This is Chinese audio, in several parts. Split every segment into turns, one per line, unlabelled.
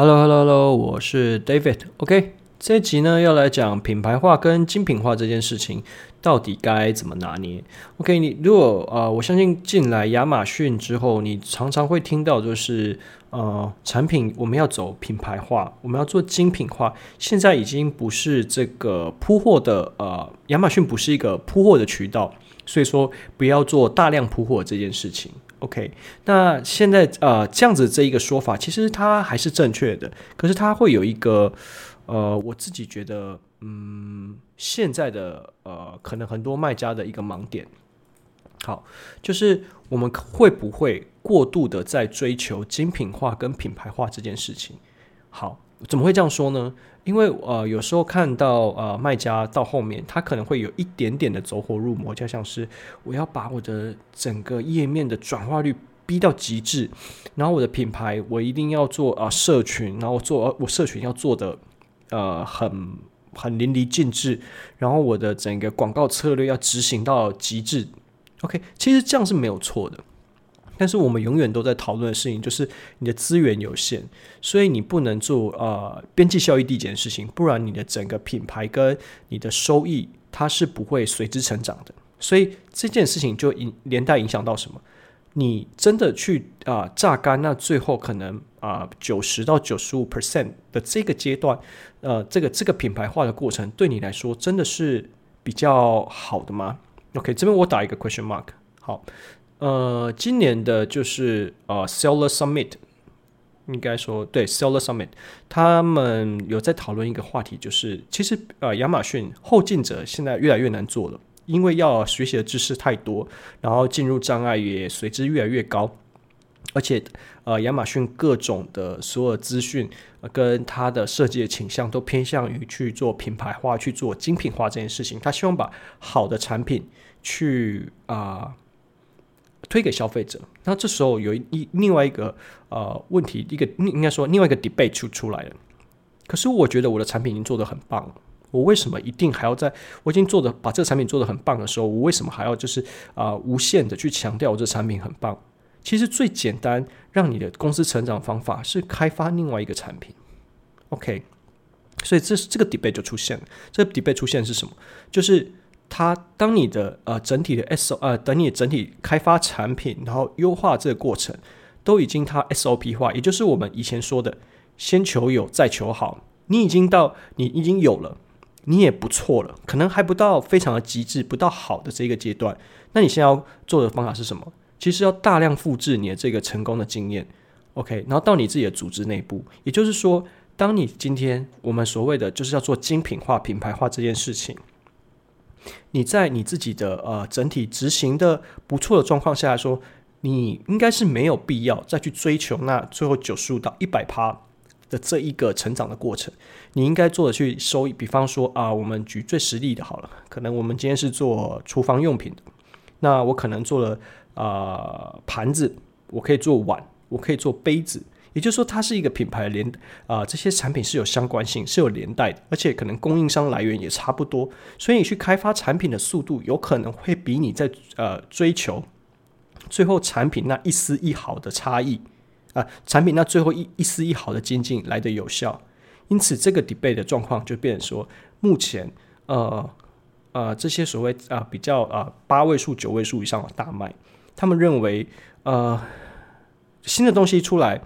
Hello，Hello，Hello，我是 David。OK，这一集呢要来讲品牌化跟精品化这件事情到底该怎么拿捏。OK，你如果、呃，我相信进来亚马逊之后，你常常会听到就是呃，产品我们要走品牌化，我们要做精品化。现在已经不是这个铺货的呃，亚马逊不是一个铺货的渠道，所以说不要做大量铺货这件事情。OK，那现在呃这样子这一个说法，其实它还是正确的，可是它会有一个呃，我自己觉得嗯，现在的呃可能很多卖家的一个盲点，好，就是我们会不会过度的在追求精品化跟品牌化这件事情？好。怎么会这样说呢？因为呃，有时候看到呃卖家到后面，他可能会有一点点的走火入魔，就像是我要把我的整个页面的转化率逼到极致，然后我的品牌我一定要做啊、社群，然后做我社群要做的呃很很淋漓尽致，然后我的整个广告策略要执行到极致。OK，其实这样是没有错的。但是我们永远都在讨论的事情，就是你的资源有限，所以你不能做呃边际效益递减的事情，不然你的整个品牌跟你的收益它是不会随之成长的。所以这件事情就影连带影响到什么？你真的去啊、榨干，那最后可能啊九十到九十五 percent 的这个阶段，呃，这个这个品牌化的过程对你来说真的是比较好的吗？OK，这边我打一个 question mark。好。呃，今年的就是呃，Seller Summit，应该说对，Seller Summit，他们有在讨论一个话题，就是其实呃，亚马逊后进者现在越来越难做了，因为要学习的知识太多，然后进入障碍也随之越来越高，而且呃，亚马逊各种的所有资讯跟它的设计的倾向都偏向于去做品牌化、去做精品化这件事情，他希望把好的产品去啊。推给消费者，那这时候有一另外一个呃问题，一个应该说另外一个 debate 出出来了。可是我觉得我的产品已经做得很棒，我为什么一定还要在我已经做的把这个产品做得很棒的时候，我为什么还要就是啊、呃、无限的去强调我这产品很棒？其实最简单让你的公司成长方法是开发另外一个产品。OK，所以这这个 debate 就出现了。这个 debate 出现是什么？就是。它当你的呃整体的 S O 呃等你整体开发产品，然后优化这个过程，都已经它 S O P 化，也就是我们以前说的先求有再求好。你已经到你已经有了，你也不错了，可能还不到非常的极致，不到好的这个阶段。那你现在要做的方法是什么？其实要大量复制你的这个成功的经验，OK，然后到你自己的组织内部。也就是说，当你今天我们所谓的就是要做精品化、品牌化这件事情。你在你自己的呃整体执行的不错的状况下来说，你应该是没有必要再去追求那最后九十五到一百趴的这一个成长的过程。你应该做的去收益，比方说啊，我们举最实例的好了，可能我们今天是做厨房用品的，那我可能做了啊盘子，我可以做碗，我可以做杯子。也就是说，它是一个品牌连啊、这些产品是有相关性，是有连带的，而且可能供应商来源也差不多，所以你去开发产品的速度有可能会比你在呃追求最后产品那一丝一毫的差异啊、产品那最后一一丝一毫的精进来得有效。因此，这个 debate 的状况就变成说，目前呃呃这些所谓啊、比较啊、八位数、九位数以上的大卖，他们认为呃新的东西出来。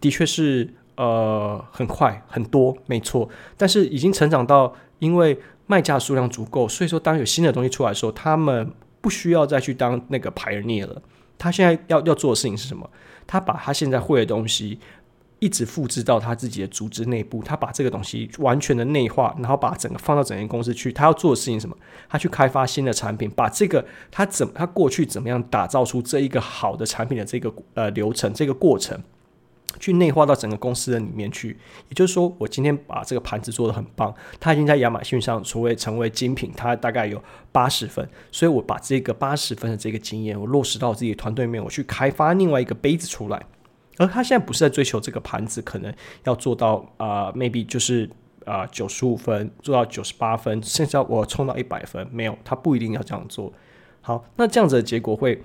的确是，呃，很快很多，没错。但是已经成长到，因为卖家数量足够，所以说当有新的东西出来的时候，他们不需要再去当那个牌儿捏了。他现在要要做的事情是什么？他把他现在会的东西一直复制到他自己的组织内部，他把这个东西完全的内化，然后把整个放到整间公司去。他要做的事情是什么？他去开发新的产品，把这个他怎他过去怎么样打造出这一个好的产品的这个呃流程这个过程。去内化到整个公司的里面去，也就是说，我今天把这个盘子做得很棒，它已经在亚马逊上所谓成为精品，它大概有八十分，所以我把这个八十分的这个经验，我落实到我自己的团队里面，我去开发另外一个杯子出来，而他现在不是在追求这个盘子，可能要做到啊、，maybe 就是啊九十五分，做到九十八分，甚至我冲到一百分，没有，他不一定要这样做。好，那这样子的结果会，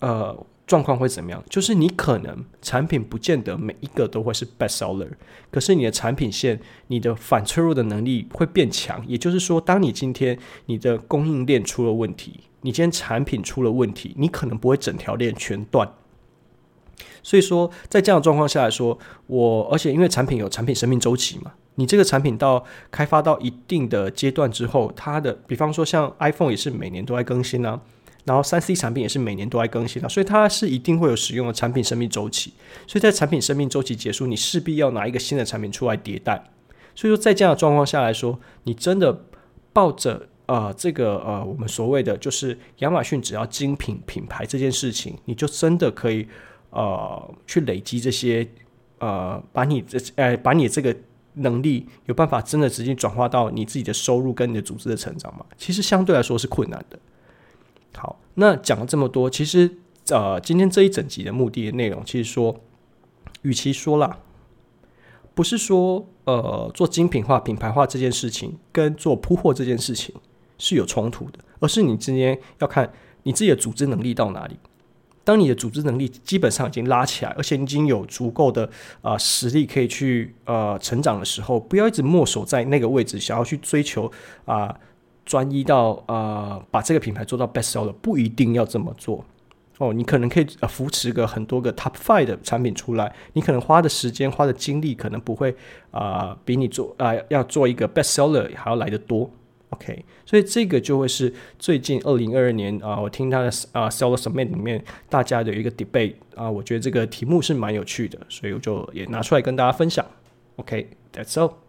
呃。状况会怎么样？就是你可能产品不见得每一个都会是 best seller，可是你的产品线、你的反脆弱的能力会变强。也就是说，当你今天你的供应链出了问题，你今天产品出了问题，你可能不会整条链全断。所以说，在这样的状况下来说，我而且因为产品有产品生命周期嘛，你这个产品到开发到一定的阶段之后，它的比方说像 iPhone 也是每年都在更新啊。然后三 C 产品也是每年都在更新的，所以它是一定会有使用的产品生命周期。所以在产品生命周期结束，你势必要拿一个新的产品出来迭代。所以说，在这样的状况下来说，你真的抱着呃这个呃我们所谓的就是亚马逊只要精品品牌这件事情，你就真的可以呃去累积这些呃把你这呃把你这个能力有办法真的直接转化到你自己的收入跟你的组织的成长吗？其实相对来说是困难的。好，那讲了这么多，其实呃，今天这一整集的目的的内容，其实说，与其说啦，不是说呃做精品化、品牌化这件事情跟做铺货这件事情是有冲突的，而是你今天要看你自己的组织能力到哪里。当你的组织能力基本上已经拉起来，而且已经有足够的啊、实力可以去呃成长的时候，不要一直默守在那个位置，想要去追求啊。专一到呃，把这个品牌做到 best seller 不一定要这么做哦。你可能可以呃扶持个很多个 top five 的产品出来，你可能花的时间、花的精力可能不会啊、比你做啊、要做一个 best seller 还要来得多。OK，所以这个就会是最近二零二二年啊、我听他的啊、seller summit 里面大家的一个 debate 啊、我觉得这个题目是蛮有趣的，所以我就也拿出来跟大家分享。OK，that's all。